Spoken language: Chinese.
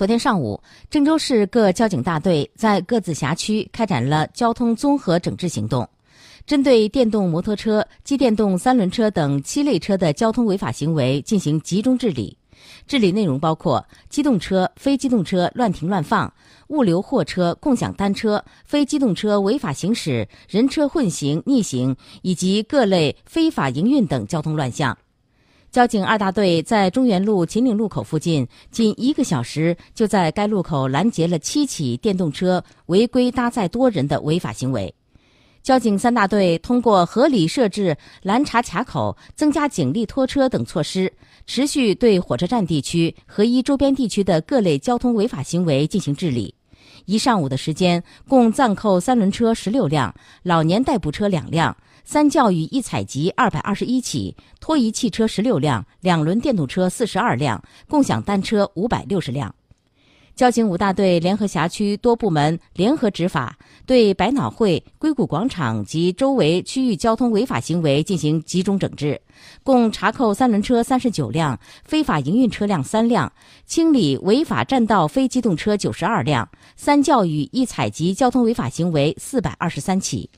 昨天上午，郑州市各交警大队在各自辖区开展了交通综合整治行动，针对电动摩托车、机电动三轮车等七类车的交通违法行为进行集中治理。治理内容包括机动车、非机动车乱停乱放、物流货车、共享单车、非机动车违法行驶、人车混行、逆行以及各类非法营运等交通乱象。交警二大队在中原路秦岭路口附近，仅一个小时就在该路口拦截了七起电动车违规搭载多人的违法行为。交警三大队通过合理设置拦查卡口、增加警力拖车等措施，持续对火车站地区和一周边地区的各类交通违法行为进行治理。一上午的时间，共暂扣三轮车十六辆，老年代步车两辆。三教育一采集二百二十一起，拖移汽车十六辆，两轮电动车四十二辆，共享单车五百六十辆。交警五大队联合辖区多部门联合执法，对百脑汇、硅谷广场及周围区域交通违法行为进行集中整治，共查扣三轮车三十九辆，非法营运车辆三辆，清理违法占道非机动车九十二辆，三教育一采集交通违法行为四百二十三起。